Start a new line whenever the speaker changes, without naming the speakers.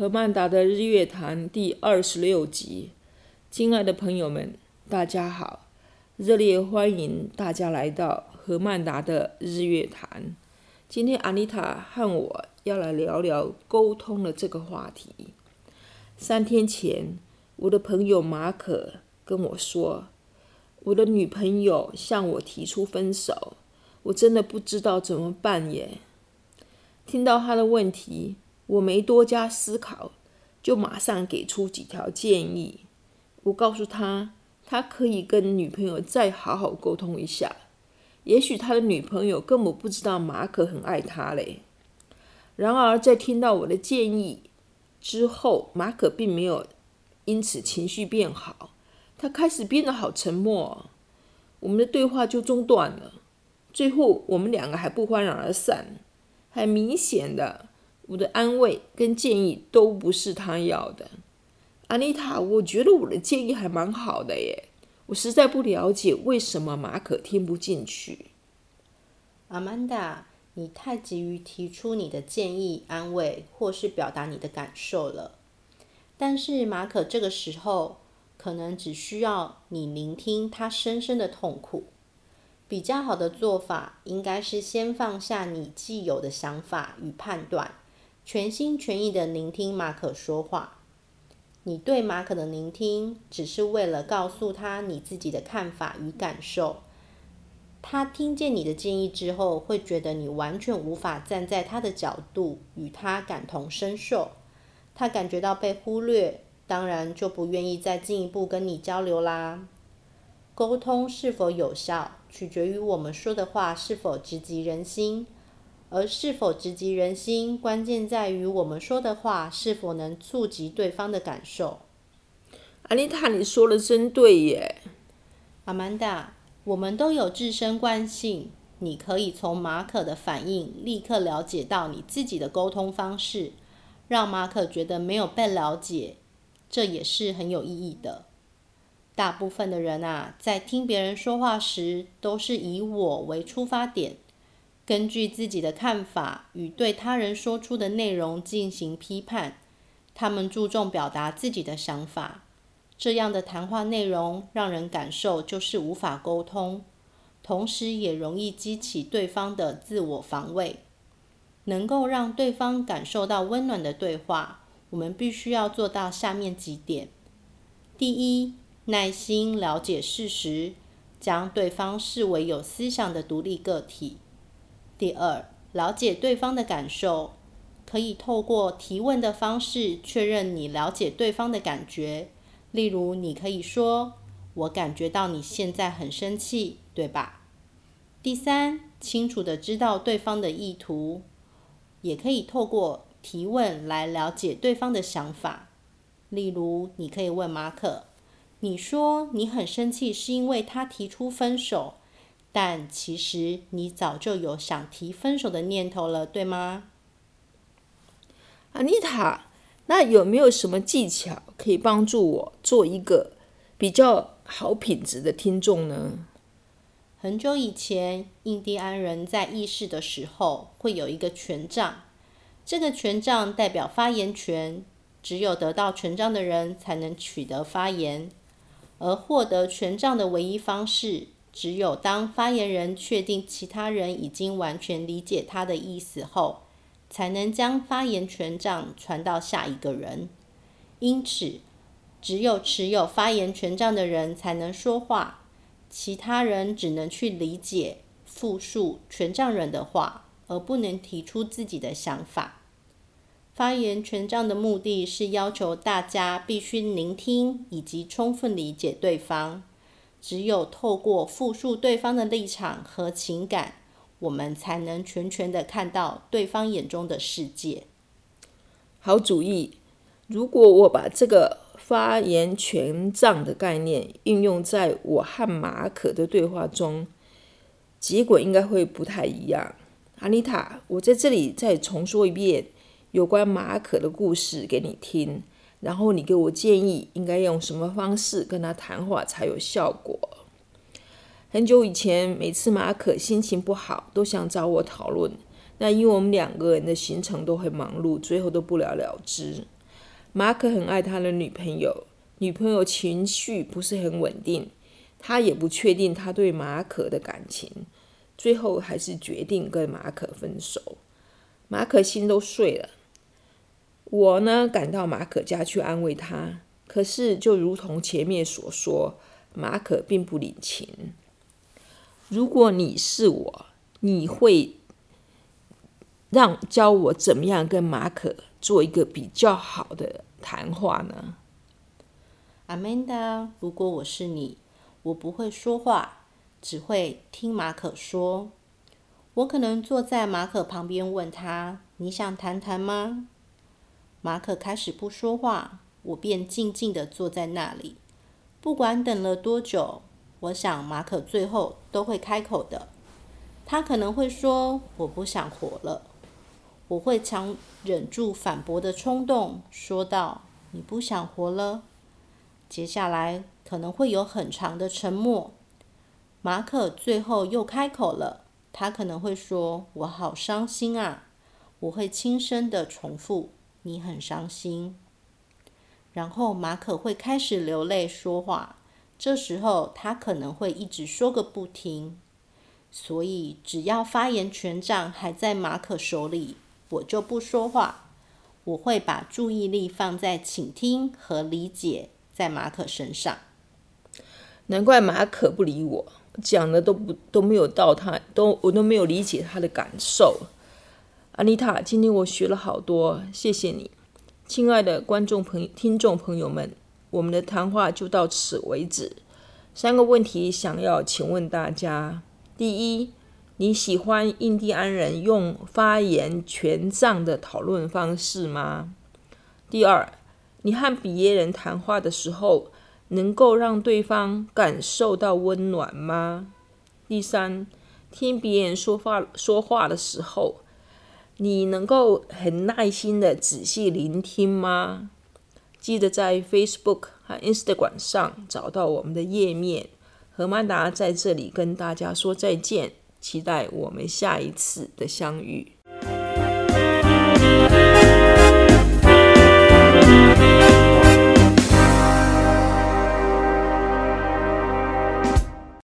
何曼达的日月潭第二十六集，亲爱的朋友们，大家好，热烈欢迎大家来到何曼达的日月潭。今天阿妮塔和我要来聊聊沟通的这个话题。三天前，我的朋友马可跟我说，我的女朋友向我提出分手，我真的不知道怎么办耶。听到他的问题。我没多加思考，就马上给出几条建议。我告诉他，他可以跟女朋友再好好沟通一下。也许他的女朋友根本不知道马可很爱他嘞。然而，在听到我的建议之后，马可并没有因此情绪变好，他开始变得好沉默。我们的对话就中断了。最后，我们两个还不欢而散。很明显的。我的安慰跟建议都不是他要的，安妮塔，我觉得我的建议还蛮好的耶，我实在不了解为什么马可听不进去。
阿曼达，你太急于提出你的建议、安慰或是表达你的感受了，但是马可这个时候可能只需要你聆听他深深的痛苦。比较好的做法应该是先放下你既有的想法与判断。全心全意的聆听马可说话，你对马可的聆听只是为了告诉他你自己的看法与感受。他听见你的建议之后，会觉得你完全无法站在他的角度与他感同身受，他感觉到被忽略，当然就不愿意再进一步跟你交流啦。沟通是否有效，取决于我们说的话是否直击人心。而是否直击人心，关键在于我们说的话是否能触及对方的感受。
安妮塔，你说的真对耶。
阿曼达，我们都有自身惯性，你可以从马可的反应立刻了解到你自己的沟通方式，让马可觉得没有被了解，这也是很有意义的。大部分的人啊，在听别人说话时，都是以我为出发点。根据自己的看法与对他人说出的内容进行批判，他们注重表达自己的想法。这样的谈话内容让人感受就是无法沟通，同时也容易激起对方的自我防卫。能够让对方感受到温暖的对话，我们必须要做到下面几点：第一，耐心了解事实，将对方视为有思想的独立个体。第二，了解对方的感受，可以透过提问的方式确认你了解对方的感觉。例如，你可以说：“我感觉到你现在很生气，对吧？”第三，清楚地知道对方的意图，也可以透过提问来了解对方的想法。例如，你可以问马可：“你说你很生气，是因为他提出分手？”但其实你早就有想提分手的念头了，对吗？
安妮塔，那有没有什么技巧可以帮助我做一个比较好品质的听众呢？
很久以前，印第安人在议事的时候会有一个权杖，这个权杖代表发言权，只有得到权杖的人才能取得发言，而获得权杖的唯一方式。只有当发言人确定其他人已经完全理解他的意思后，才能将发言权杖传到下一个人。因此，只有持有发言权杖的人才能说话，其他人只能去理解、复述权杖人的话，而不能提出自己的想法。发言权杖的目的是要求大家必须聆听以及充分理解对方。只有透过复述对方的立场和情感，我们才能全权的看到对方眼中的世界。
好主意！如果我把这个发言权杖的概念运用在我和马可的对话中，结果应该会不太一样。安妮塔，我在这里再重说一遍有关马可的故事给你听。然后你给我建议，应该用什么方式跟他谈话才有效果？很久以前，每次马可心情不好，都想找我讨论。那因为我们两个人的行程都很忙碌，最后都不了了之。马可很爱他的女朋友，女朋友情绪不是很稳定，他也不确定他对马可的感情，最后还是决定跟马可分手。马可心都碎了。我呢，赶到马可家去安慰他，可是就如同前面所说，马可并不领情。如果你是我，你会让教我怎么样跟马可做一个比较好的谈话呢
？Amanda，如果我是你，我不会说话，只会听马可说。我可能坐在马可旁边，问他：“你想谈谈吗？”马可开始不说话，我便静静地坐在那里。不管等了多久，我想马可最后都会开口的。他可能会说：“我不想活了。”我会强忍住反驳的冲动，说道：“你不想活了？”接下来可能会有很长的沉默。马可最后又开口了，他可能会说：“我好伤心啊！”我会轻声的重复：“你很伤心。”然后马可会开始流泪说话，这时候他可能会一直说个不停。所以，只要发言权杖还在马可手里，我就不说话。我会把注意力放在倾听和理解在马可身上。
难怪马可不理我，讲的都不都没有到他，都我都没有理解他的感受。安妮塔，今天我学了好多，谢谢你，亲爱的观众朋友、听众朋友们，我们的谈话就到此为止。三个问题想要请问大家。第一，你喜欢印第安人用发言权杖的讨论方式吗？第二，你和别人谈话的时候，能够让对方感受到温暖吗？第三，听别人说话说话的时候，你能够很耐心的仔细聆听吗？记得在 Facebook 和 Instagram 上找到我们的页面。何曼达在这里跟大家说再见，期待我们下一次的相遇。